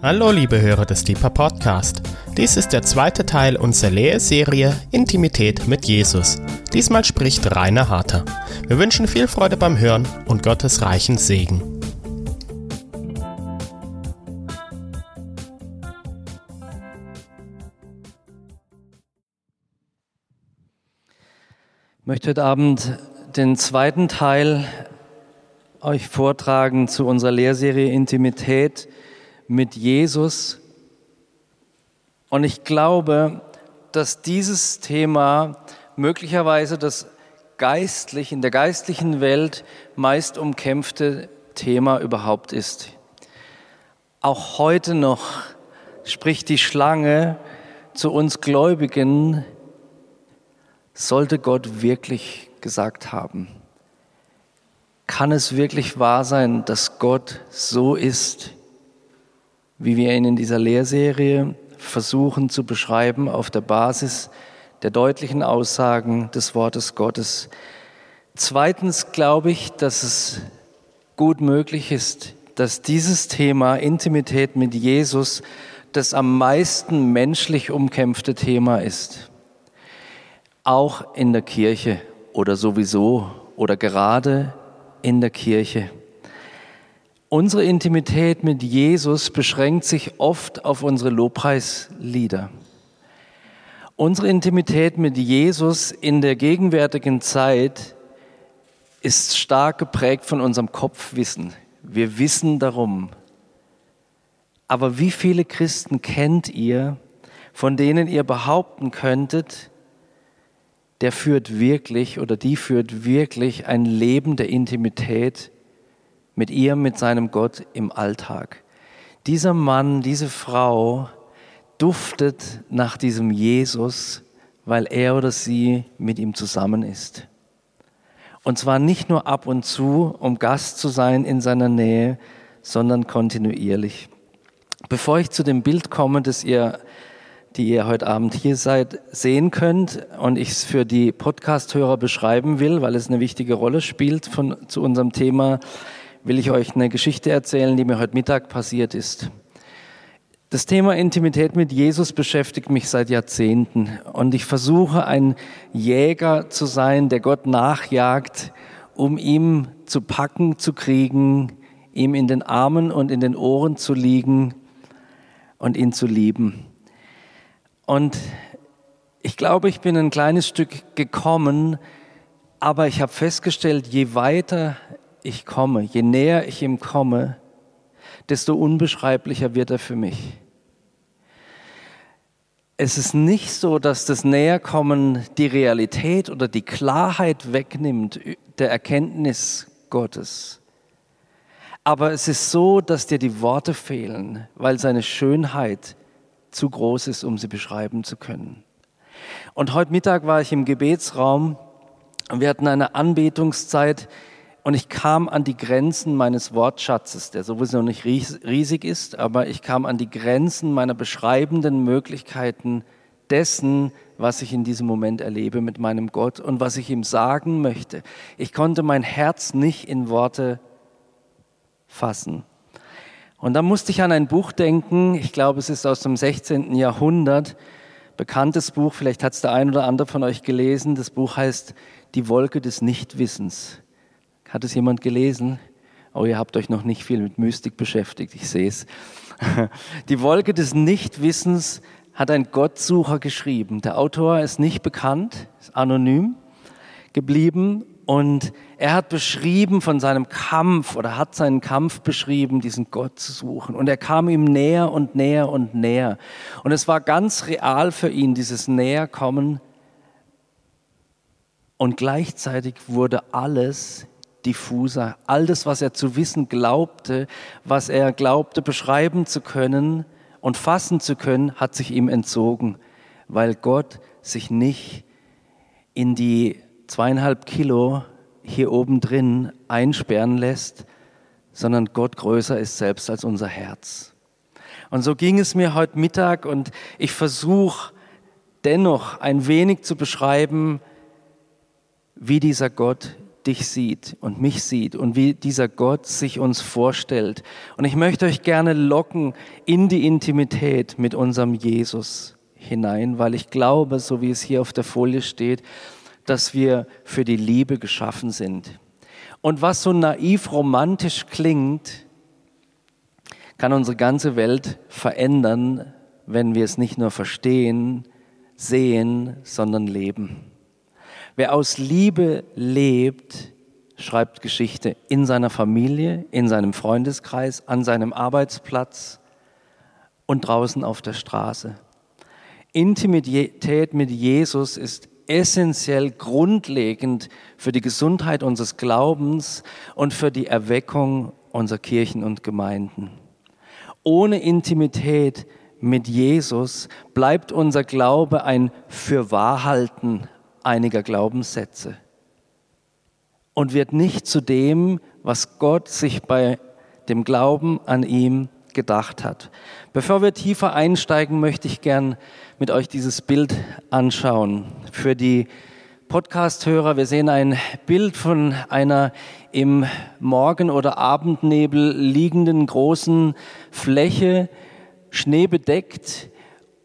Hallo liebe Hörer des Deeper Podcast. Dies ist der zweite Teil unserer Lehrserie Intimität mit Jesus. Diesmal spricht Rainer Harter. Wir wünschen viel Freude beim Hören und Gottes reichen Segen. Ich möchte heute Abend den zweiten Teil euch vortragen zu unserer Lehrserie Intimität mit Jesus. Und ich glaube, dass dieses Thema möglicherweise das geistlich, in der geistlichen Welt meist umkämpfte Thema überhaupt ist. Auch heute noch spricht die Schlange zu uns Gläubigen, sollte Gott wirklich gesagt haben? Kann es wirklich wahr sein, dass Gott so ist, wie wir ihn in dieser Lehrserie versuchen zu beschreiben auf der Basis der deutlichen Aussagen des Wortes Gottes. Zweitens glaube ich, dass es gut möglich ist, dass dieses Thema Intimität mit Jesus das am meisten menschlich umkämpfte Thema ist. Auch in der Kirche oder sowieso oder gerade in der Kirche. Unsere Intimität mit Jesus beschränkt sich oft auf unsere Lobpreislieder. Unsere Intimität mit Jesus in der gegenwärtigen Zeit ist stark geprägt von unserem Kopfwissen. Wir wissen darum. Aber wie viele Christen kennt ihr, von denen ihr behaupten könntet, der führt wirklich oder die führt wirklich ein Leben der Intimität mit ihr, mit seinem Gott im Alltag. Dieser Mann, diese Frau duftet nach diesem Jesus, weil er oder sie mit ihm zusammen ist. Und zwar nicht nur ab und zu, um Gast zu sein in seiner Nähe, sondern kontinuierlich. Bevor ich zu dem Bild komme, das ihr, die ihr heute Abend hier seid, sehen könnt und ich es für die Podcast-Hörer beschreiben will, weil es eine wichtige Rolle spielt von, zu unserem Thema, will ich euch eine Geschichte erzählen, die mir heute Mittag passiert ist. Das Thema Intimität mit Jesus beschäftigt mich seit Jahrzehnten und ich versuche ein Jäger zu sein, der Gott nachjagt, um ihm zu packen, zu kriegen, ihm in den Armen und in den Ohren zu liegen und ihn zu lieben. Und ich glaube, ich bin ein kleines Stück gekommen, aber ich habe festgestellt, je weiter ich komme, je näher ich ihm komme, desto unbeschreiblicher wird er für mich. Es ist nicht so, dass das Näherkommen die Realität oder die Klarheit wegnimmt der Erkenntnis Gottes. Aber es ist so, dass dir die Worte fehlen, weil seine Schönheit zu groß ist, um sie beschreiben zu können. Und heute Mittag war ich im Gebetsraum und wir hatten eine Anbetungszeit, und ich kam an die Grenzen meines Wortschatzes, der sowieso nicht riesig ist, aber ich kam an die Grenzen meiner beschreibenden Möglichkeiten dessen, was ich in diesem Moment erlebe mit meinem Gott und was ich ihm sagen möchte. Ich konnte mein Herz nicht in Worte fassen. Und da musste ich an ein Buch denken, ich glaube, es ist aus dem 16. Jahrhundert, bekanntes Buch, vielleicht hat es der ein oder andere von euch gelesen. Das Buch heißt Die Wolke des Nichtwissens. Hat es jemand gelesen? Oh, ihr habt euch noch nicht viel mit Mystik beschäftigt, ich sehe es. Die Wolke des Nichtwissens hat ein Gottsucher geschrieben. Der Autor ist nicht bekannt, ist anonym geblieben und er hat beschrieben von seinem Kampf oder hat seinen Kampf beschrieben, diesen Gott zu suchen. Und er kam ihm näher und näher und näher. Und es war ganz real für ihn, dieses Näherkommen. Und gleichzeitig wurde alles diffuser. All das, was er zu wissen glaubte, was er glaubte beschreiben zu können und fassen zu können, hat sich ihm entzogen, weil Gott sich nicht in die zweieinhalb Kilo hier oben drin einsperren lässt, sondern Gott größer ist selbst als unser Herz. Und so ging es mir heute Mittag und ich versuche dennoch ein wenig zu beschreiben, wie dieser Gott dich sieht und mich sieht und wie dieser Gott sich uns vorstellt. Und ich möchte euch gerne locken in die Intimität mit unserem Jesus hinein, weil ich glaube, so wie es hier auf der Folie steht, dass wir für die Liebe geschaffen sind. Und was so naiv romantisch klingt, kann unsere ganze Welt verändern, wenn wir es nicht nur verstehen, sehen, sondern leben. Wer aus Liebe lebt, schreibt Geschichte in seiner Familie, in seinem Freundeskreis, an seinem Arbeitsplatz und draußen auf der Straße. Intimität mit Jesus ist essentiell grundlegend für die Gesundheit unseres Glaubens und für die Erweckung unserer Kirchen und Gemeinden. Ohne Intimität mit Jesus bleibt unser Glaube ein Fürwahrhalten einiger Glaubenssätze und wird nicht zu dem, was Gott sich bei dem Glauben an ihm gedacht hat. Bevor wir tiefer einsteigen, möchte ich gern mit euch dieses Bild anschauen. Für die Podcast-Hörer, wir sehen ein Bild von einer im Morgen- oder Abendnebel liegenden großen Fläche, schneebedeckt.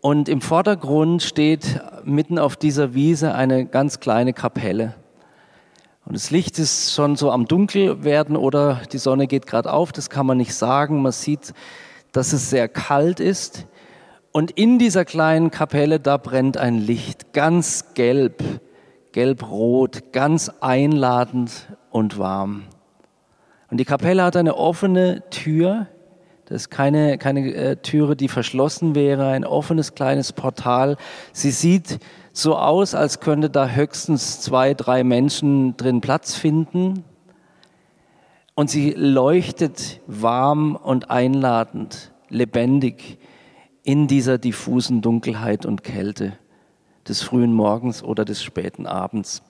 Und im Vordergrund steht mitten auf dieser Wiese eine ganz kleine Kapelle. Und das Licht ist schon so am Dunkel werden oder die Sonne geht gerade auf, das kann man nicht sagen. Man sieht, dass es sehr kalt ist. Und in dieser kleinen Kapelle, da brennt ein Licht, ganz gelb, gelb-rot, ganz einladend und warm. Und die Kapelle hat eine offene Tür, das ist keine, keine äh, Türe, die verschlossen wäre, ein offenes kleines Portal. Sie sieht so aus, als könnte da höchstens zwei, drei Menschen drin Platz finden. Und sie leuchtet warm und einladend, lebendig in dieser diffusen Dunkelheit und Kälte des frühen Morgens oder des späten Abends.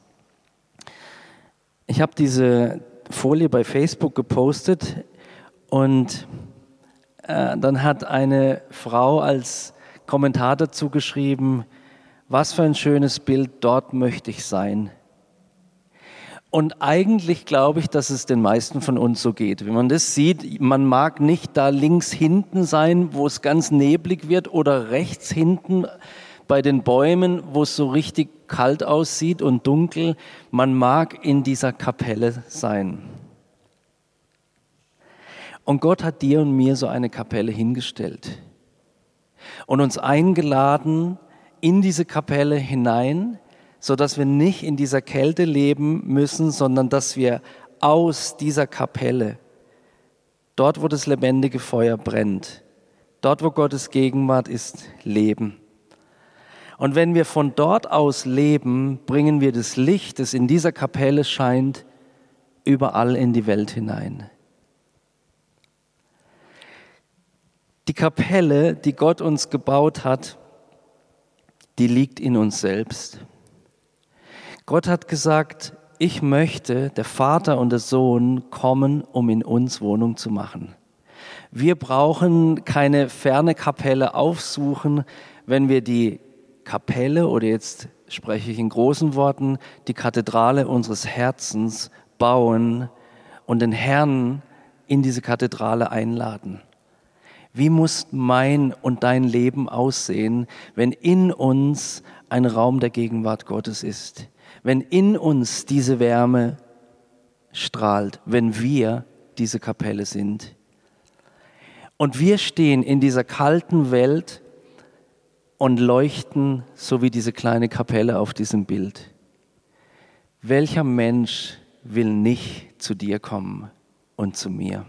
Ich habe diese Folie bei Facebook gepostet und äh, dann hat eine Frau als Kommentar dazu geschrieben, was für ein schönes Bild, dort möchte ich sein. Und eigentlich glaube ich, dass es den meisten von uns so geht. Wenn man das sieht, man mag nicht da links hinten sein, wo es ganz neblig wird, oder rechts hinten bei den Bäumen, wo es so richtig kalt aussieht und dunkel. Man mag in dieser Kapelle sein. Und Gott hat dir und mir so eine Kapelle hingestellt und uns eingeladen in diese Kapelle hinein, so dass wir nicht in dieser Kälte leben müssen, sondern dass wir aus dieser Kapelle, dort wo das lebendige Feuer brennt, dort wo Gottes Gegenwart ist, leben. Und wenn wir von dort aus leben, bringen wir das Licht, das in dieser Kapelle scheint, überall in die Welt hinein. Die Kapelle, die Gott uns gebaut hat, die liegt in uns selbst. Gott hat gesagt, ich möchte, der Vater und der Sohn kommen, um in uns Wohnung zu machen. Wir brauchen keine ferne Kapelle aufsuchen, wenn wir die Kapelle oder jetzt spreche ich in großen Worten, die Kathedrale unseres Herzens bauen und den Herrn in diese Kathedrale einladen. Wie muss mein und dein Leben aussehen, wenn in uns ein Raum der Gegenwart Gottes ist? Wenn in uns diese Wärme strahlt, wenn wir diese Kapelle sind? Und wir stehen in dieser kalten Welt und leuchten so wie diese kleine Kapelle auf diesem Bild. Welcher Mensch will nicht zu dir kommen und zu mir?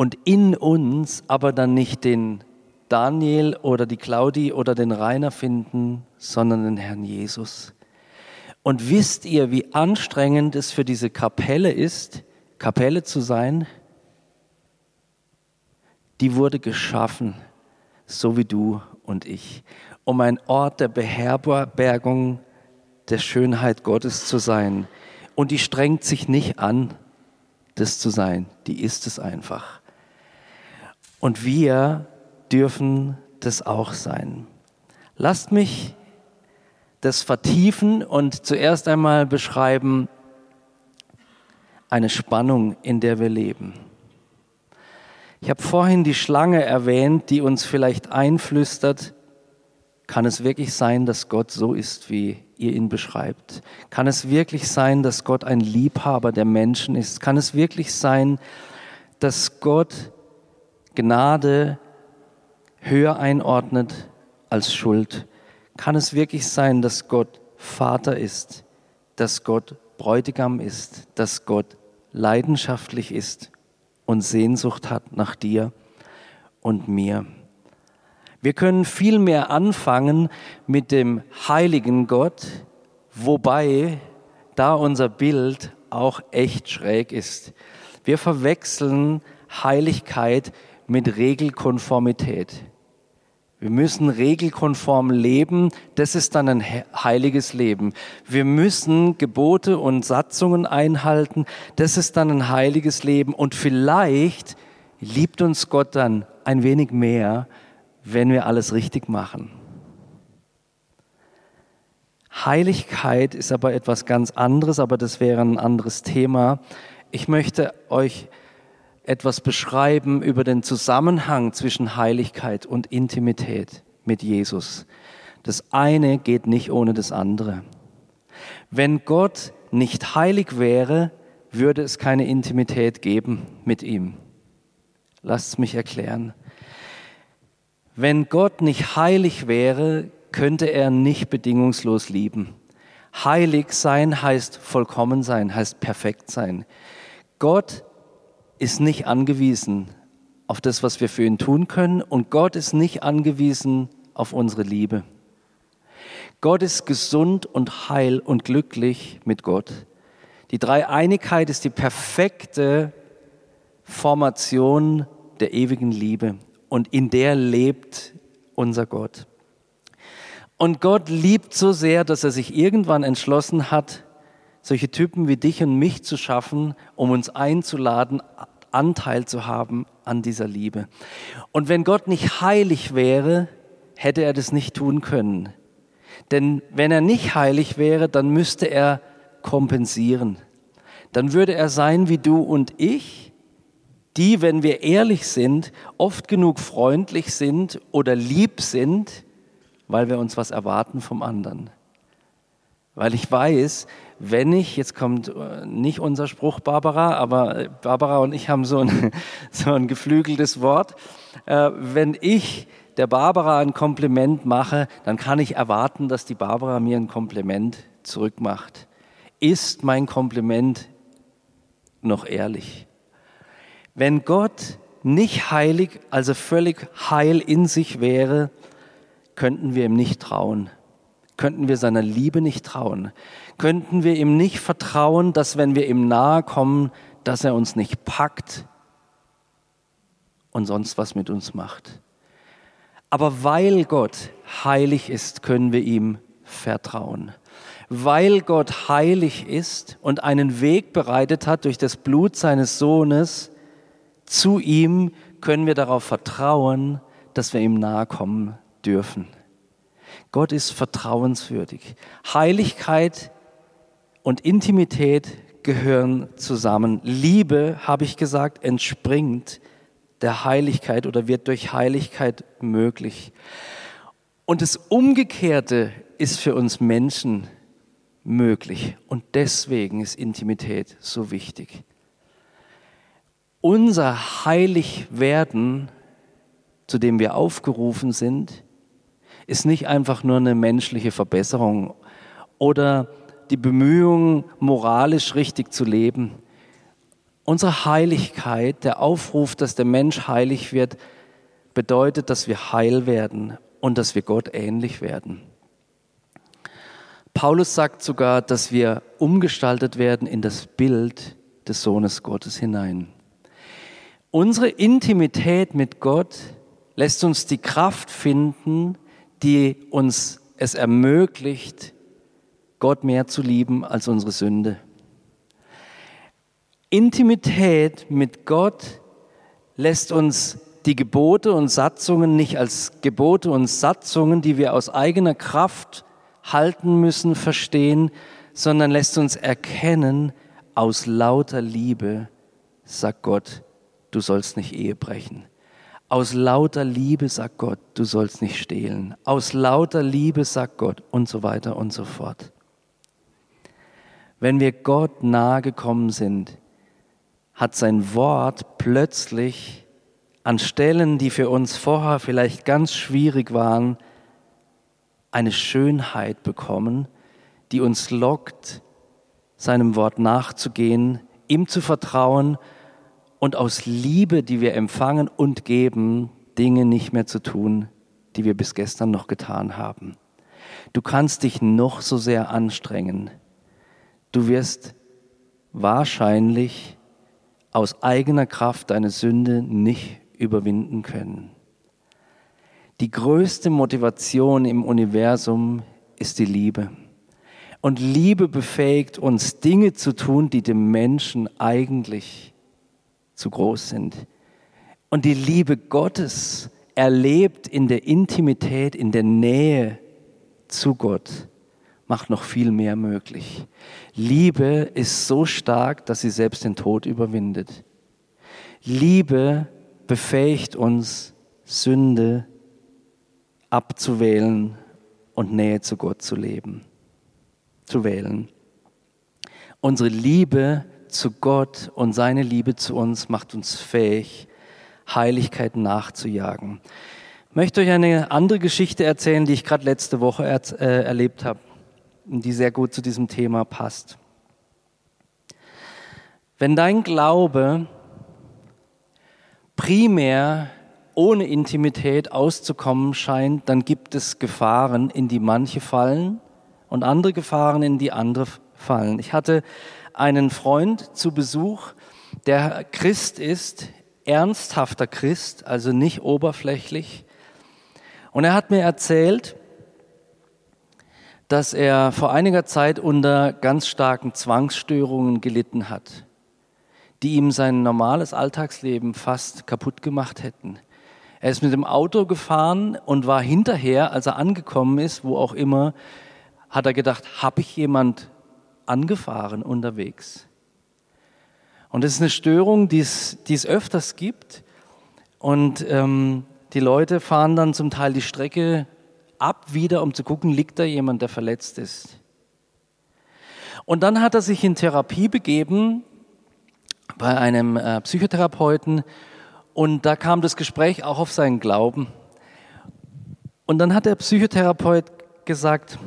Und in uns aber dann nicht den Daniel oder die Claudi oder den Rainer finden, sondern den Herrn Jesus. Und wisst ihr, wie anstrengend es für diese Kapelle ist, Kapelle zu sein? Die wurde geschaffen, so wie du und ich, um ein Ort der Beherbergung der Schönheit Gottes zu sein. Und die strengt sich nicht an, das zu sein, die ist es einfach. Und wir dürfen das auch sein. Lasst mich das vertiefen und zuerst einmal beschreiben, eine Spannung, in der wir leben. Ich habe vorhin die Schlange erwähnt, die uns vielleicht einflüstert, kann es wirklich sein, dass Gott so ist, wie ihr ihn beschreibt? Kann es wirklich sein, dass Gott ein Liebhaber der Menschen ist? Kann es wirklich sein, dass Gott Gnade höher einordnet als Schuld? Kann es wirklich sein, dass Gott Vater ist, dass Gott Bräutigam ist, dass Gott leidenschaftlich ist und Sehnsucht hat nach dir und mir? Wir können viel mehr anfangen mit dem heiligen Gott, wobei da unser Bild auch echt schräg ist. Wir verwechseln Heiligkeit mit Regelkonformität. Wir müssen regelkonform leben, das ist dann ein heiliges Leben. Wir müssen Gebote und Satzungen einhalten, das ist dann ein heiliges Leben. Und vielleicht liebt uns Gott dann ein wenig mehr, wenn wir alles richtig machen. Heiligkeit ist aber etwas ganz anderes, aber das wäre ein anderes Thema. Ich möchte euch etwas beschreiben über den Zusammenhang zwischen Heiligkeit und Intimität mit Jesus. Das eine geht nicht ohne das andere. Wenn Gott nicht heilig wäre, würde es keine Intimität geben mit ihm. Lasst mich erklären. Wenn Gott nicht heilig wäre, könnte er nicht bedingungslos lieben. Heilig sein heißt vollkommen sein, heißt perfekt sein. Gott ist nicht angewiesen auf das, was wir für ihn tun können und Gott ist nicht angewiesen auf unsere Liebe. Gott ist gesund und heil und glücklich mit Gott. Die Dreieinigkeit ist die perfekte Formation der ewigen Liebe und in der lebt unser Gott. Und Gott liebt so sehr, dass er sich irgendwann entschlossen hat, solche Typen wie dich und mich zu schaffen, um uns einzuladen, Anteil zu haben an dieser Liebe. Und wenn Gott nicht heilig wäre, hätte er das nicht tun können. Denn wenn er nicht heilig wäre, dann müsste er kompensieren. Dann würde er sein wie du und ich, die, wenn wir ehrlich sind, oft genug freundlich sind oder lieb sind, weil wir uns was erwarten vom anderen. Weil ich weiß, wenn ich, jetzt kommt äh, nicht unser Spruch Barbara, aber äh, Barbara und ich haben so ein, so ein geflügeltes Wort, äh, wenn ich der Barbara ein Kompliment mache, dann kann ich erwarten, dass die Barbara mir ein Kompliment zurückmacht. Ist mein Kompliment noch ehrlich? Wenn Gott nicht heilig, also völlig heil in sich wäre, könnten wir ihm nicht trauen könnten wir seiner Liebe nicht trauen? Könnten wir ihm nicht vertrauen, dass wenn wir ihm nahe kommen, dass er uns nicht packt und sonst was mit uns macht? Aber weil Gott heilig ist, können wir ihm vertrauen. Weil Gott heilig ist und einen Weg bereitet hat durch das Blut seines Sohnes, zu ihm können wir darauf vertrauen, dass wir ihm nahe kommen dürfen. Gott ist vertrauenswürdig. Heiligkeit und Intimität gehören zusammen. Liebe, habe ich gesagt, entspringt der Heiligkeit oder wird durch Heiligkeit möglich. Und das Umgekehrte ist für uns Menschen möglich. Und deswegen ist Intimität so wichtig. Unser Heiligwerden, zu dem wir aufgerufen sind, ist nicht einfach nur eine menschliche Verbesserung oder die Bemühung, moralisch richtig zu leben. Unsere Heiligkeit, der Aufruf, dass der Mensch heilig wird, bedeutet, dass wir heil werden und dass wir Gott ähnlich werden. Paulus sagt sogar, dass wir umgestaltet werden in das Bild des Sohnes Gottes hinein. Unsere Intimität mit Gott lässt uns die Kraft finden, die uns es ermöglicht, Gott mehr zu lieben als unsere Sünde. Intimität mit Gott lässt uns die Gebote und Satzungen nicht als Gebote und Satzungen, die wir aus eigener Kraft halten müssen, verstehen, sondern lässt uns erkennen, aus lauter Liebe sagt Gott, du sollst nicht Ehe brechen. Aus lauter Liebe sagt Gott, du sollst nicht stehlen. Aus lauter Liebe sagt Gott und so weiter und so fort. Wenn wir Gott nahe gekommen sind, hat sein Wort plötzlich an Stellen, die für uns vorher vielleicht ganz schwierig waren, eine Schönheit bekommen, die uns lockt, seinem Wort nachzugehen, ihm zu vertrauen und aus Liebe, die wir empfangen und geben, Dinge nicht mehr zu tun, die wir bis gestern noch getan haben. Du kannst dich noch so sehr anstrengen. Du wirst wahrscheinlich aus eigener Kraft deine Sünde nicht überwinden können. Die größte Motivation im Universum ist die Liebe. Und Liebe befähigt uns, Dinge zu tun, die dem Menschen eigentlich zu groß sind. Und die Liebe Gottes erlebt in der Intimität, in der Nähe zu Gott, macht noch viel mehr möglich. Liebe ist so stark, dass sie selbst den Tod überwindet. Liebe befähigt uns, Sünde abzuwählen und Nähe zu Gott zu leben, zu wählen. Unsere Liebe zu Gott und seine Liebe zu uns macht uns fähig, Heiligkeit nachzujagen. Ich möchte euch eine andere Geschichte erzählen, die ich gerade letzte Woche er, äh, erlebt habe und die sehr gut zu diesem Thema passt. Wenn dein Glaube primär ohne Intimität auszukommen scheint, dann gibt es Gefahren, in die manche fallen und andere Gefahren, in die andere fallen. Ich hatte einen Freund zu Besuch, der Christ ist, ernsthafter Christ, also nicht oberflächlich. Und er hat mir erzählt, dass er vor einiger Zeit unter ganz starken Zwangsstörungen gelitten hat, die ihm sein normales Alltagsleben fast kaputt gemacht hätten. Er ist mit dem Auto gefahren und war hinterher, als er angekommen ist, wo auch immer, hat er gedacht, habe ich jemand angefahren unterwegs? Und das ist eine Störung, die es, die es öfters gibt. Und ähm, die Leute fahren dann zum Teil die Strecke ab wieder, um zu gucken, liegt da jemand, der verletzt ist. Und dann hat er sich in Therapie begeben bei einem äh, Psychotherapeuten und da kam das Gespräch auch auf seinen Glauben. Und dann hat der Psychotherapeut gesagt,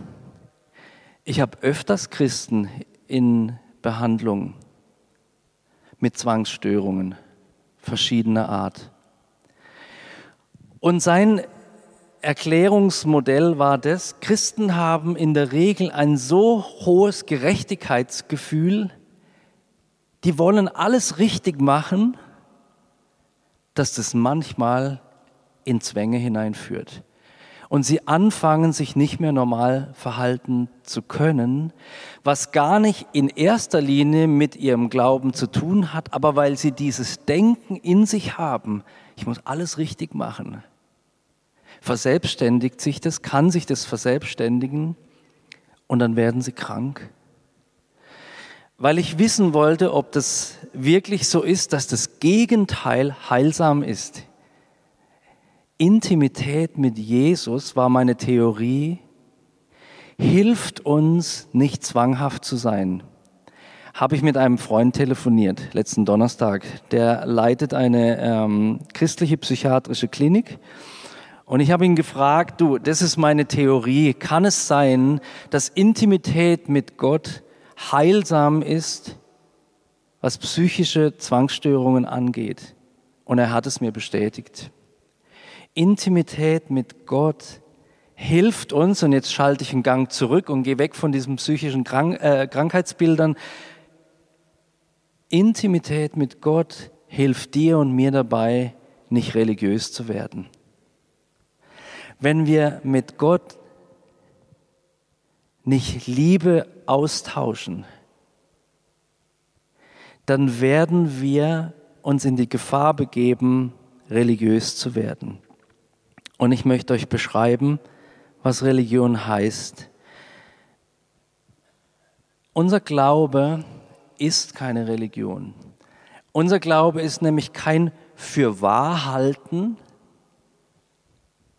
ich habe öfters Christen in Behandlung mit Zwangsstörungen verschiedener Art. Und sein Erklärungsmodell war das, Christen haben in der Regel ein so hohes Gerechtigkeitsgefühl, die wollen alles richtig machen dass das manchmal in Zwänge hineinführt. Und sie anfangen, sich nicht mehr normal verhalten zu können, was gar nicht in erster Linie mit ihrem Glauben zu tun hat, aber weil sie dieses Denken in sich haben, ich muss alles richtig machen. Verselbstständigt sich das, kann sich das verselbstständigen und dann werden sie krank weil ich wissen wollte, ob das wirklich so ist, dass das Gegenteil heilsam ist. Intimität mit Jesus war meine Theorie, hilft uns nicht zwanghaft zu sein. Habe ich mit einem Freund telefoniert, letzten Donnerstag. Der leitet eine ähm, christliche psychiatrische Klinik. Und ich habe ihn gefragt, du, das ist meine Theorie. Kann es sein, dass Intimität mit Gott heilsam ist, was psychische Zwangsstörungen angeht. Und er hat es mir bestätigt. Intimität mit Gott hilft uns, und jetzt schalte ich einen Gang zurück und gehe weg von diesen psychischen Krank äh, Krankheitsbildern. Intimität mit Gott hilft dir und mir dabei, nicht religiös zu werden. Wenn wir mit Gott nicht Liebe austauschen, dann werden wir uns in die Gefahr begeben, religiös zu werden. Und ich möchte euch beschreiben, was Religion heißt. Unser Glaube ist keine Religion. Unser Glaube ist nämlich kein Fürwahrhalten.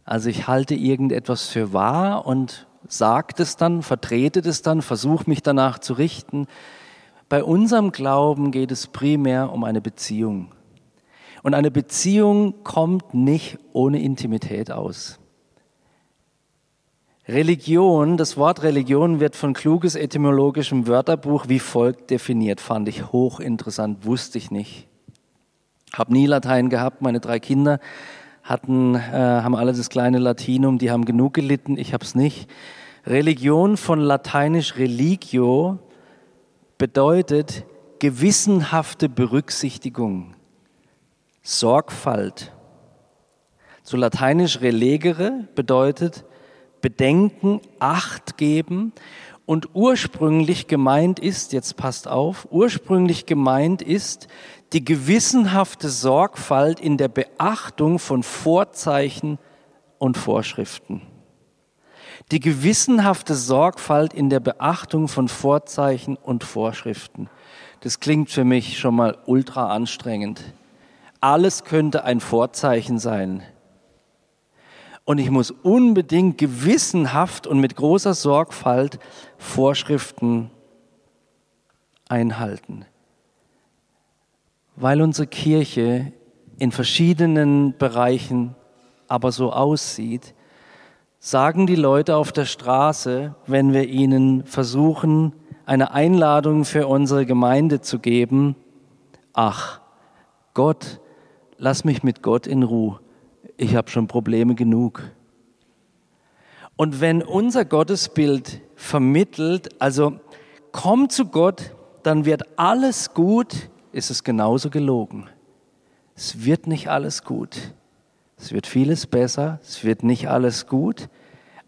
Also ich halte irgendetwas für wahr und sage es dann, vertrete es dann, versuche mich danach zu richten. Bei unserem Glauben geht es primär um eine Beziehung. Und eine Beziehung kommt nicht ohne Intimität aus. Religion, das Wort Religion wird von kluges etymologischem Wörterbuch wie folgt definiert, fand ich hochinteressant, wusste ich nicht. Hab nie Latein gehabt, meine drei Kinder hatten, äh, haben alle das kleine Latinum, die haben genug gelitten, ich hab's nicht. Religion von lateinisch religio bedeutet gewissenhafte Berücksichtigung, Sorgfalt. Zu lateinisch relegere bedeutet bedenken, Acht geben. Und ursprünglich gemeint ist, jetzt passt auf, ursprünglich gemeint ist die gewissenhafte Sorgfalt in der Beachtung von Vorzeichen und Vorschriften. Die gewissenhafte Sorgfalt in der Beachtung von Vorzeichen und Vorschriften. Das klingt für mich schon mal ultra anstrengend. Alles könnte ein Vorzeichen sein. Und ich muss unbedingt gewissenhaft und mit großer Sorgfalt Vorschriften einhalten. Weil unsere Kirche in verschiedenen Bereichen aber so aussieht, sagen die Leute auf der Straße, wenn wir ihnen versuchen, eine Einladung für unsere Gemeinde zu geben, ach, Gott, lass mich mit Gott in Ruhe ich habe schon Probleme genug. Und wenn unser Gottesbild vermittelt, also komm zu Gott, dann wird alles gut, ist es genauso gelogen. Es wird nicht alles gut. Es wird vieles besser, es wird nicht alles gut,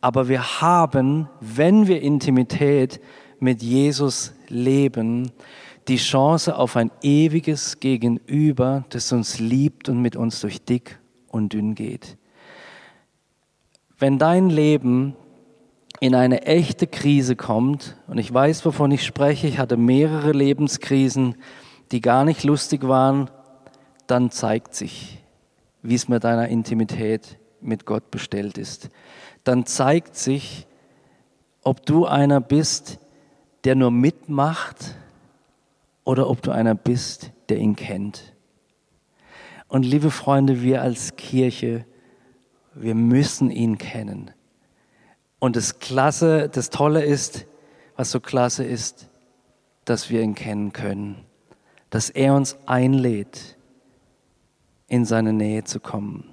aber wir haben, wenn wir Intimität mit Jesus leben, die Chance auf ein ewiges Gegenüber, das uns liebt und mit uns durch dick und dünn geht. Wenn dein Leben in eine echte Krise kommt, und ich weiß, wovon ich spreche, ich hatte mehrere Lebenskrisen, die gar nicht lustig waren, dann zeigt sich, wie es mit deiner Intimität mit Gott bestellt ist. Dann zeigt sich, ob du einer bist, der nur mitmacht oder ob du einer bist, der ihn kennt. Und liebe Freunde, wir als Kirche, wir müssen ihn kennen. Und das Klasse, das Tolle ist, was so klasse ist, dass wir ihn kennen können, dass er uns einlädt, in seine Nähe zu kommen.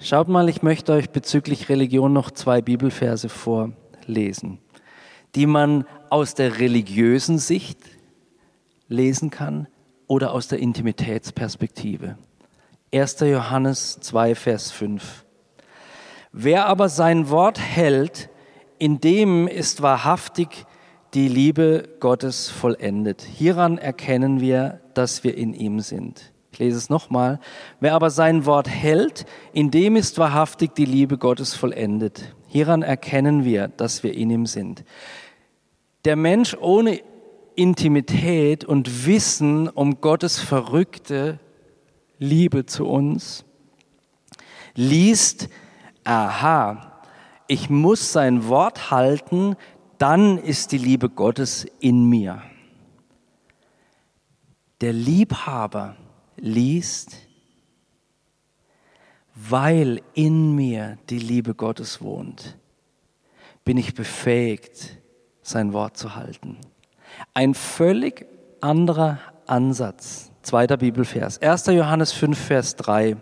Schaut mal, ich möchte euch bezüglich Religion noch zwei Bibelverse vorlesen, die man aus der religiösen Sicht lesen kann oder aus der Intimitätsperspektive. 1. Johannes 2, Vers 5. Wer aber sein Wort hält, in dem ist wahrhaftig die Liebe Gottes vollendet. Hieran erkennen wir, dass wir in ihm sind. Ich lese es nochmal. Wer aber sein Wort hält, in dem ist wahrhaftig die Liebe Gottes vollendet. Hieran erkennen wir, dass wir in ihm sind. Der Mensch ohne Intimität und Wissen um Gottes verrückte Liebe zu uns, liest, aha, ich muss sein Wort halten, dann ist die Liebe Gottes in mir. Der Liebhaber liest, weil in mir die Liebe Gottes wohnt, bin ich befähigt, sein Wort zu halten. Ein völlig anderer Ansatz Zweiter Bibelvers. 1. Johannes 5, Vers 3.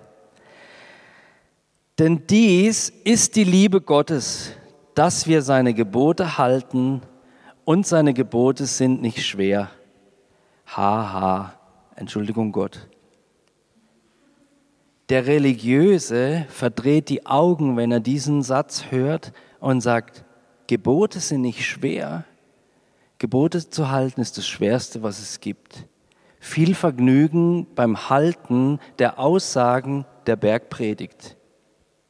Denn dies ist die Liebe Gottes, dass wir seine Gebote halten und seine Gebote sind nicht schwer. Haha, ha. Entschuldigung Gott. Der Religiöse verdreht die Augen, wenn er diesen Satz hört und sagt, Gebote sind nicht schwer. Gebote zu halten ist das Schwerste, was es gibt viel Vergnügen beim Halten der Aussagen der Bergpredigt.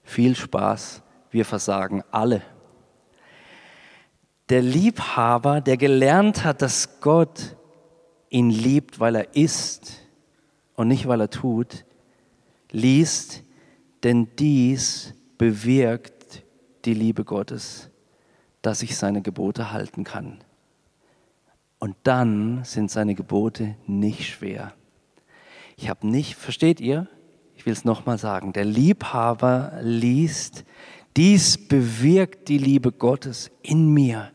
Viel Spaß, wir versagen alle. Der Liebhaber, der gelernt hat, dass Gott ihn liebt, weil er ist und nicht weil er tut, liest, denn dies bewirkt die Liebe Gottes, dass ich seine Gebote halten kann. Und dann sind seine Gebote nicht schwer. Ich habe nicht, versteht ihr? Ich will es nochmal sagen. Der Liebhaber liest, dies bewirkt die Liebe Gottes in mir,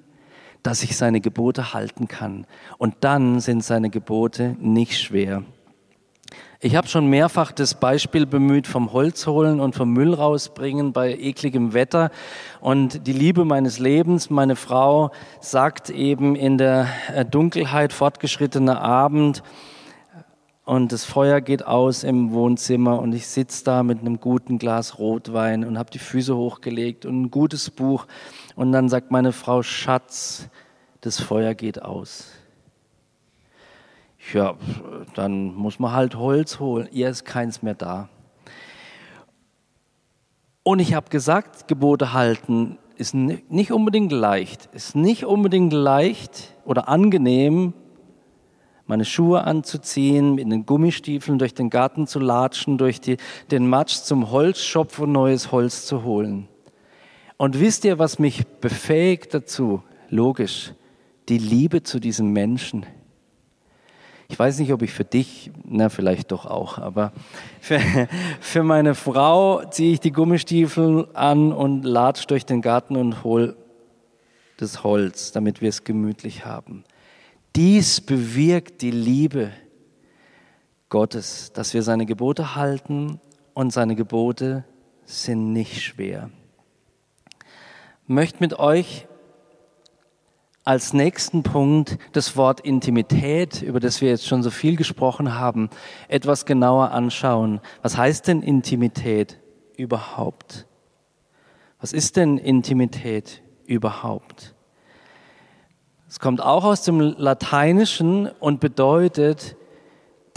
dass ich seine Gebote halten kann. Und dann sind seine Gebote nicht schwer. Ich habe schon mehrfach das Beispiel bemüht vom Holz holen und vom Müll rausbringen bei ekligem Wetter. Und die Liebe meines Lebens, meine Frau, sagt eben in der äh, Dunkelheit, fortgeschrittener Abend, und das Feuer geht aus im Wohnzimmer und ich sitze da mit einem guten Glas Rotwein und habe die Füße hochgelegt und ein gutes Buch. Und dann sagt meine Frau, Schatz, das Feuer geht aus. Ja, dann muss man halt Holz holen. Ihr ist keins mehr da. Und ich habe gesagt, Gebote halten ist nicht unbedingt leicht. Ist nicht unbedingt leicht oder angenehm, meine Schuhe anzuziehen, mit den Gummistiefeln durch den Garten zu latschen, durch die, den Matsch zum Holzschopf und neues Holz zu holen. Und wisst ihr, was mich befähigt dazu? Logisch, die Liebe zu diesem Menschen. Ich weiß nicht, ob ich für dich, na vielleicht doch auch, aber für, für meine Frau ziehe ich die Gummistiefel an und latsch durch den Garten und hol das Holz, damit wir es gemütlich haben. Dies bewirkt die Liebe Gottes, dass wir seine Gebote halten und seine Gebote sind nicht schwer. Ich möchte mit euch als nächsten Punkt das Wort Intimität, über das wir jetzt schon so viel gesprochen haben, etwas genauer anschauen. Was heißt denn Intimität überhaupt? Was ist denn Intimität überhaupt? Es kommt auch aus dem Lateinischen und bedeutet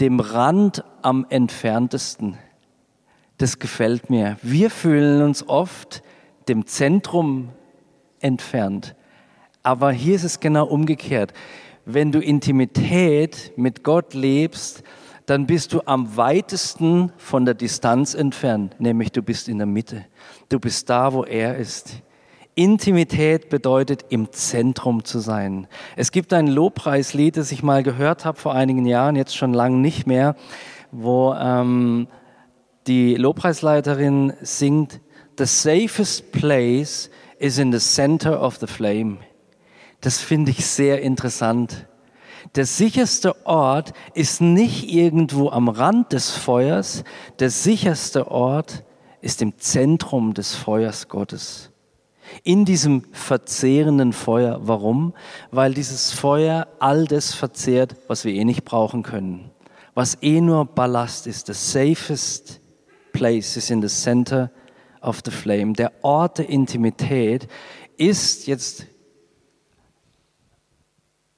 dem Rand am entferntesten. Das gefällt mir. Wir fühlen uns oft dem Zentrum entfernt. Aber hier ist es genau umgekehrt. Wenn du Intimität mit Gott lebst, dann bist du am weitesten von der Distanz entfernt, nämlich du bist in der Mitte. Du bist da, wo er ist. Intimität bedeutet, im Zentrum zu sein. Es gibt ein Lobpreislied, das ich mal gehört habe vor einigen Jahren, jetzt schon lange nicht mehr, wo ähm, die Lobpreisleiterin singt, The safest place is in the center of the flame. Das finde ich sehr interessant. Der sicherste Ort ist nicht irgendwo am Rand des Feuers, der sicherste Ort ist im Zentrum des Feuers Gottes in diesem verzehrenden Feuer. Warum? Weil dieses Feuer all das verzehrt, was wir eh nicht brauchen können. Was eh nur Ballast ist. The safest place is in the center of the flame. Der Ort der Intimität ist jetzt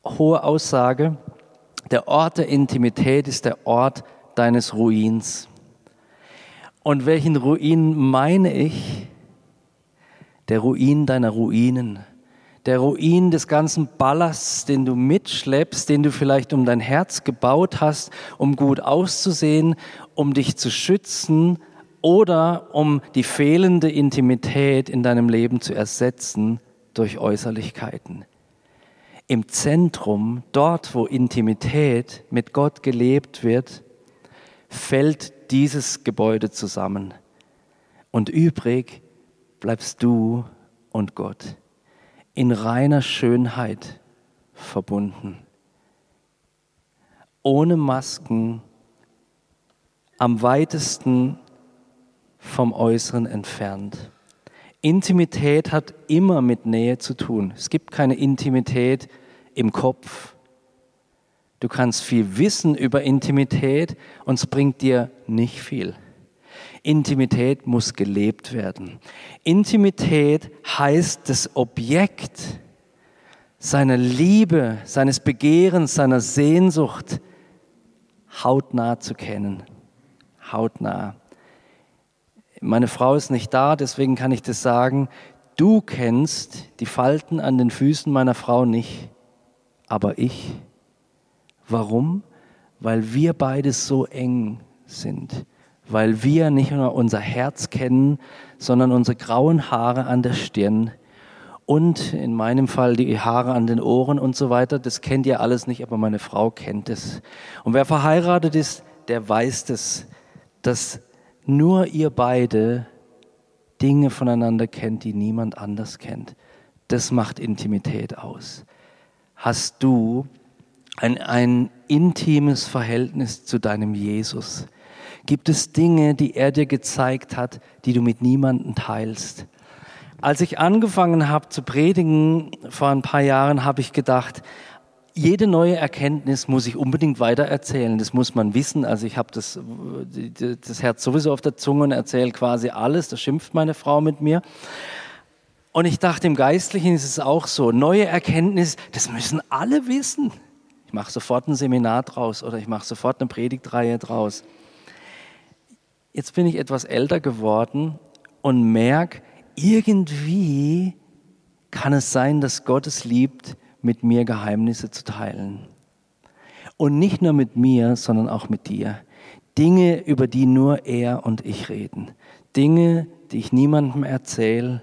hohe Aussage. Der Ort der Intimität ist der Ort deines Ruins. Und welchen Ruin meine ich? der Ruin deiner Ruinen, der Ruin des ganzen Ballasts, den du mitschleppst, den du vielleicht um dein Herz gebaut hast, um gut auszusehen, um dich zu schützen oder um die fehlende Intimität in deinem Leben zu ersetzen durch Äußerlichkeiten. Im Zentrum, dort wo Intimität mit Gott gelebt wird, fällt dieses Gebäude zusammen. Und übrig bleibst du und Gott in reiner Schönheit verbunden, ohne Masken, am weitesten vom Äußeren entfernt. Intimität hat immer mit Nähe zu tun. Es gibt keine Intimität im Kopf. Du kannst viel wissen über Intimität und es bringt dir nicht viel. Intimität muss gelebt werden. Intimität heißt das Objekt seiner Liebe, seines Begehrens, seiner Sehnsucht hautnah zu kennen. Hautnah. Meine Frau ist nicht da, deswegen kann ich das sagen. Du kennst die Falten an den Füßen meiner Frau nicht, aber ich Warum? Weil wir beide so eng sind. Weil wir nicht nur unser Herz kennen, sondern unsere grauen Haare an der Stirn und in meinem Fall die Haare an den Ohren und so weiter. Das kennt ihr alles nicht, aber meine Frau kennt es. Und wer verheiratet ist, der weiß das, dass nur ihr beide Dinge voneinander kennt, die niemand anders kennt. Das macht Intimität aus. Hast du ein, ein intimes Verhältnis zu deinem Jesus? Gibt es Dinge, die er dir gezeigt hat, die du mit niemandem teilst? Als ich angefangen habe zu predigen vor ein paar Jahren, habe ich gedacht, jede neue Erkenntnis muss ich unbedingt weitererzählen. Das muss man wissen. Also ich habe das, das Herz sowieso auf der Zunge und erzähle quasi alles. Da schimpft meine Frau mit mir. Und ich dachte, im Geistlichen ist es auch so. Neue Erkenntnis, das müssen alle wissen. Ich mache sofort ein Seminar draus oder ich mache sofort eine Predigtreihe draus. Jetzt bin ich etwas älter geworden und merke, irgendwie kann es sein, dass Gott es liebt, mit mir Geheimnisse zu teilen. Und nicht nur mit mir, sondern auch mit dir. Dinge, über die nur er und ich reden. Dinge, die ich niemandem erzähle,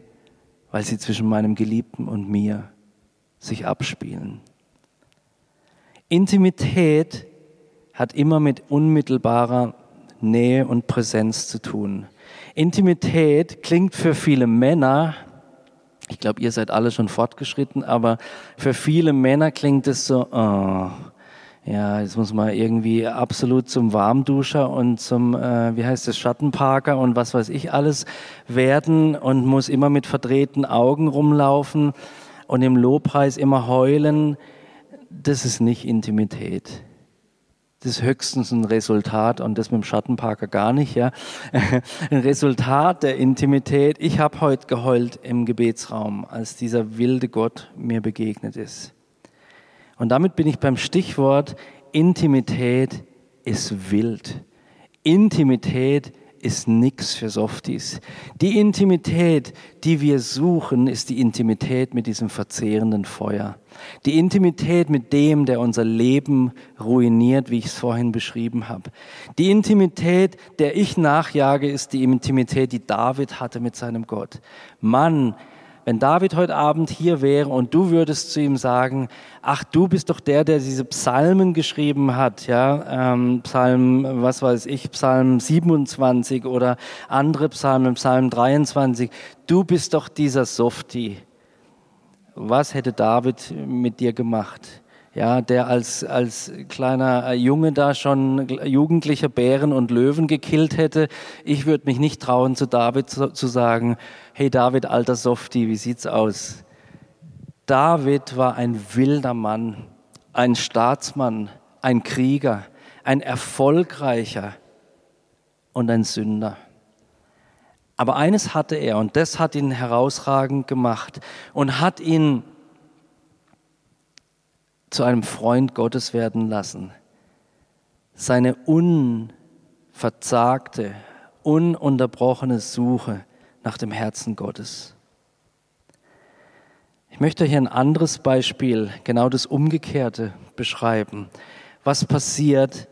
weil sie zwischen meinem Geliebten und mir sich abspielen. Intimität hat immer mit unmittelbarer Nähe und Präsenz zu tun. Intimität klingt für viele Männer ich glaube, ihr seid alle schon fortgeschritten, aber für viele Männer klingt es so, oh, ja, jetzt muss man irgendwie absolut zum Warmduscher und zum, äh, wie heißt es, Schattenparker und was weiß ich alles werden und muss immer mit verdrehten Augen rumlaufen und im Lobpreis immer heulen. Das ist nicht Intimität. Das ist höchstens ein Resultat und das mit dem Schattenparker gar nicht, ja. Ein Resultat der Intimität. Ich habe heute geheult im Gebetsraum, als dieser wilde Gott mir begegnet ist. Und damit bin ich beim Stichwort Intimität ist wild. Intimität ist nichts für Softies. Die Intimität, die wir suchen, ist die Intimität mit diesem verzehrenden Feuer. Die Intimität mit dem, der unser Leben ruiniert, wie ich es vorhin beschrieben habe. Die Intimität, der ich nachjage, ist die Intimität, die David hatte mit seinem Gott. Mann, wenn David heute Abend hier wäre und du würdest zu ihm sagen, ach, du bist doch der, der diese Psalmen geschrieben hat, ja, ähm, Psalm, was weiß ich, Psalm 27 oder andere Psalmen, Psalm 23, du bist doch dieser Softie. Was hätte David mit dir gemacht? Ja, der als, als kleiner Junge da schon jugendliche Bären und Löwen gekillt hätte. Ich würde mich nicht trauen, zu David zu, zu sagen, hey David, alter Softie, wie sieht's aus? David war ein wilder Mann, ein Staatsmann, ein Krieger, ein erfolgreicher und ein Sünder. Aber eines hatte er und das hat ihn herausragend gemacht und hat ihn zu einem Freund Gottes werden lassen. Seine unverzagte, ununterbrochene Suche nach dem Herzen Gottes. Ich möchte hier ein anderes Beispiel, genau das Umgekehrte beschreiben. Was passiert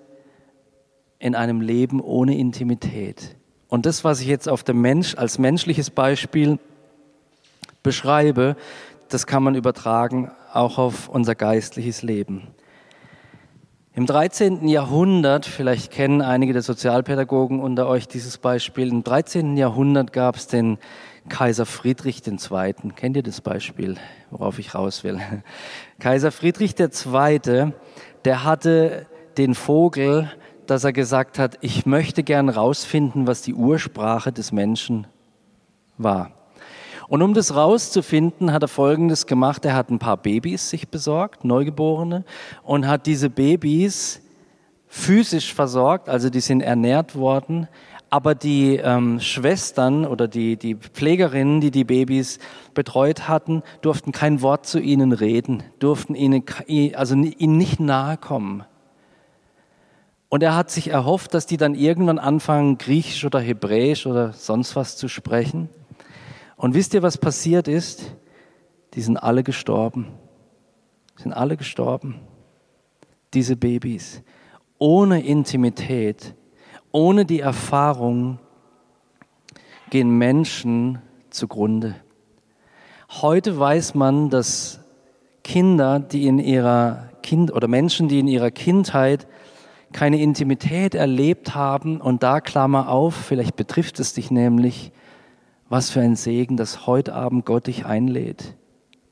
in einem Leben ohne Intimität? Und das, was ich jetzt auf dem Mensch als menschliches Beispiel beschreibe, das kann man übertragen auch auf unser geistliches Leben. Im 13. Jahrhundert, vielleicht kennen einige der Sozialpädagogen unter euch dieses Beispiel, im 13. Jahrhundert gab es den Kaiser Friedrich II. Kennt ihr das Beispiel, worauf ich raus will? Kaiser Friedrich II., der hatte den Vogel, dass er gesagt hat, ich möchte gern rausfinden, was die Ursprache des Menschen war. Und um das rauszufinden, hat er Folgendes gemacht. Er hat ein paar Babys sich besorgt, Neugeborene, und hat diese Babys physisch versorgt, also die sind ernährt worden, aber die ähm, Schwestern oder die, die Pflegerinnen, die die Babys betreut hatten, durften kein Wort zu ihnen reden, durften ihnen, also ihnen nicht nahe kommen. Und er hat sich erhofft, dass die dann irgendwann anfangen, Griechisch oder Hebräisch oder sonst was zu sprechen. Und wisst ihr, was passiert ist? Die sind alle gestorben. Sind alle gestorben. diese Babys. Ohne Intimität, ohne die Erfahrung gehen Menschen zugrunde. Heute weiß man, dass Kinder, die in ihrer Kind oder Menschen, die in ihrer Kindheit keine Intimität erlebt haben und da Klammer auf, vielleicht betrifft es dich nämlich, was für ein Segen, dass heute Abend Gott dich einlädt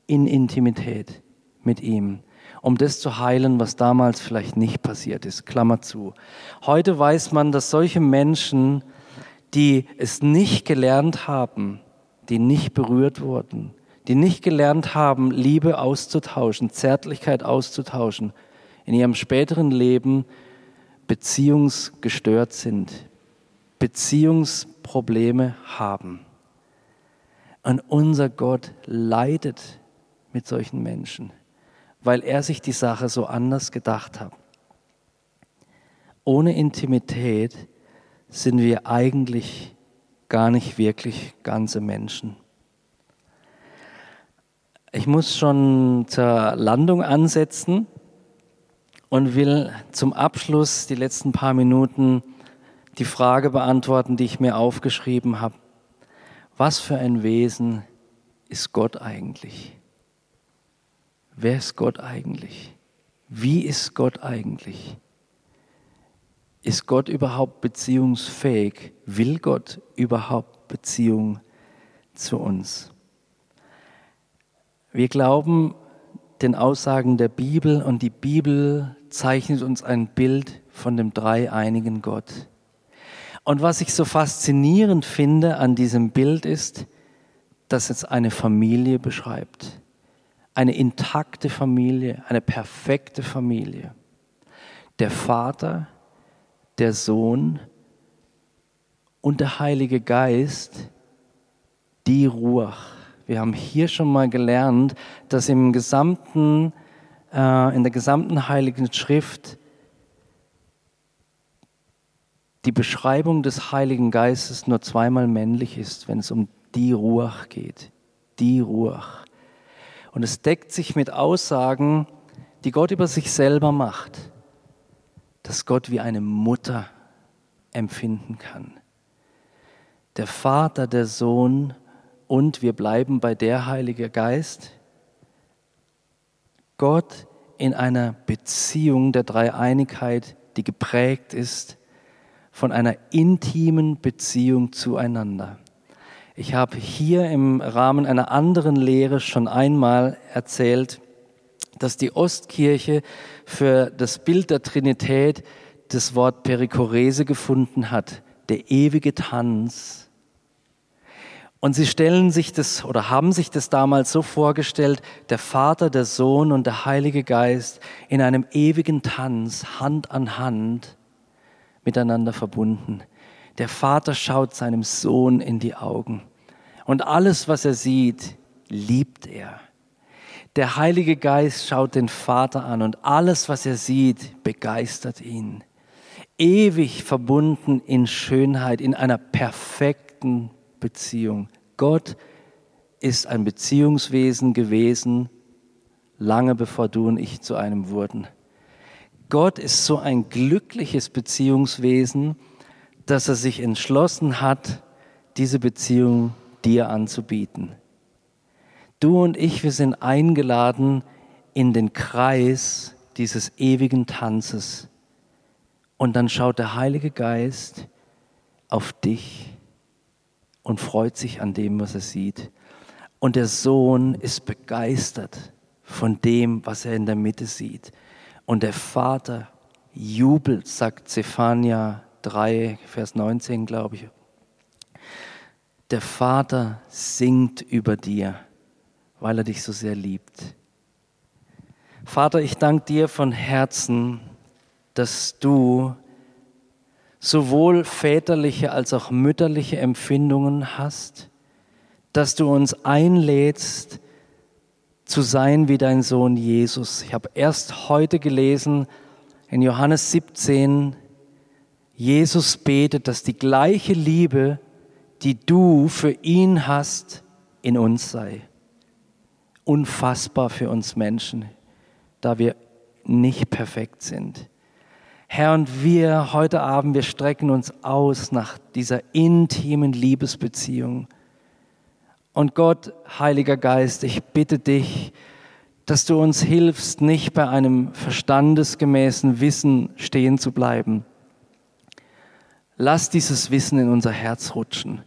in Intimität mit ihm, um das zu heilen, was damals vielleicht nicht passiert ist. Klammer zu. Heute weiß man, dass solche Menschen, die es nicht gelernt haben, die nicht berührt wurden, die nicht gelernt haben, Liebe auszutauschen, Zärtlichkeit auszutauschen, in ihrem späteren Leben beziehungsgestört sind, Beziehungsprobleme haben. Und unser Gott leidet mit solchen Menschen, weil er sich die Sache so anders gedacht hat. Ohne Intimität sind wir eigentlich gar nicht wirklich ganze Menschen. Ich muss schon zur Landung ansetzen und will zum Abschluss die letzten paar Minuten die Frage beantworten, die ich mir aufgeschrieben habe. Was für ein Wesen ist Gott eigentlich? Wer ist Gott eigentlich? Wie ist Gott eigentlich? Ist Gott überhaupt beziehungsfähig? Will Gott überhaupt Beziehung zu uns? Wir glauben den Aussagen der Bibel und die Bibel zeichnet uns ein Bild von dem dreieinigen Gott. Und was ich so faszinierend finde an diesem Bild ist, dass es eine Familie beschreibt. Eine intakte Familie, eine perfekte Familie. Der Vater, der Sohn und der Heilige Geist, die Ruach wir haben hier schon mal gelernt, dass im gesamten, äh, in der gesamten Heiligen Schrift die Beschreibung des Heiligen Geistes nur zweimal männlich ist, wenn es um die Ruach geht. Die Ruach. Und es deckt sich mit Aussagen, die Gott über sich selber macht, dass Gott wie eine Mutter empfinden kann. Der Vater, der Sohn und wir bleiben bei der Heilige Geist. Gott in einer Beziehung der Dreieinigkeit, die geprägt ist von einer intimen Beziehung zueinander. Ich habe hier im Rahmen einer anderen Lehre schon einmal erzählt, dass die Ostkirche für das Bild der Trinität das Wort Perikorese gefunden hat, der ewige Tanz und sie stellen sich das oder haben sich das damals so vorgestellt, der Vater, der Sohn und der Heilige Geist in einem ewigen Tanz, Hand an Hand, miteinander verbunden. Der Vater schaut seinem Sohn in die Augen und alles, was er sieht, liebt er. Der Heilige Geist schaut den Vater an und alles, was er sieht, begeistert ihn. Ewig verbunden in Schönheit, in einer perfekten Beziehung. Gott ist ein Beziehungswesen gewesen, lange bevor du und ich zu einem wurden. Gott ist so ein glückliches Beziehungswesen, dass er sich entschlossen hat, diese Beziehung dir anzubieten. Du und ich, wir sind eingeladen in den Kreis dieses ewigen Tanzes. Und dann schaut der Heilige Geist auf dich und freut sich an dem, was er sieht. Und der Sohn ist begeistert von dem, was er in der Mitte sieht. Und der Vater jubelt, sagt Zephania 3, Vers 19, glaube ich. Der Vater singt über dir, weil er dich so sehr liebt. Vater, ich danke dir von Herzen, dass du sowohl väterliche als auch mütterliche Empfindungen hast, dass du uns einlädst zu sein wie dein Sohn Jesus. Ich habe erst heute gelesen in Johannes 17, Jesus betet, dass die gleiche Liebe, die du für ihn hast, in uns sei. Unfassbar für uns Menschen, da wir nicht perfekt sind. Herr, und wir heute Abend, wir strecken uns aus nach dieser intimen Liebesbeziehung. Und Gott, Heiliger Geist, ich bitte dich, dass du uns hilfst, nicht bei einem verstandesgemäßen Wissen stehen zu bleiben. Lass dieses Wissen in unser Herz rutschen.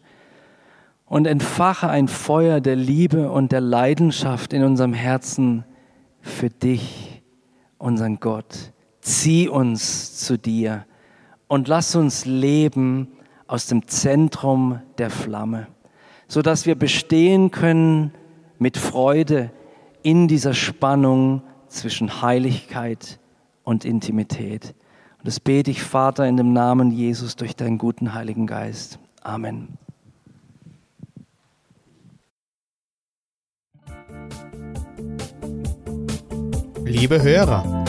Und entfache ein Feuer der Liebe und der Leidenschaft in unserem Herzen für dich, unseren Gott. Zieh uns zu dir und lass uns leben aus dem Zentrum der Flamme, so dass wir bestehen können mit Freude in dieser Spannung zwischen Heiligkeit und Intimität. Und das bete ich, Vater, in dem Namen Jesus durch deinen guten Heiligen Geist. Amen. Liebe Hörer,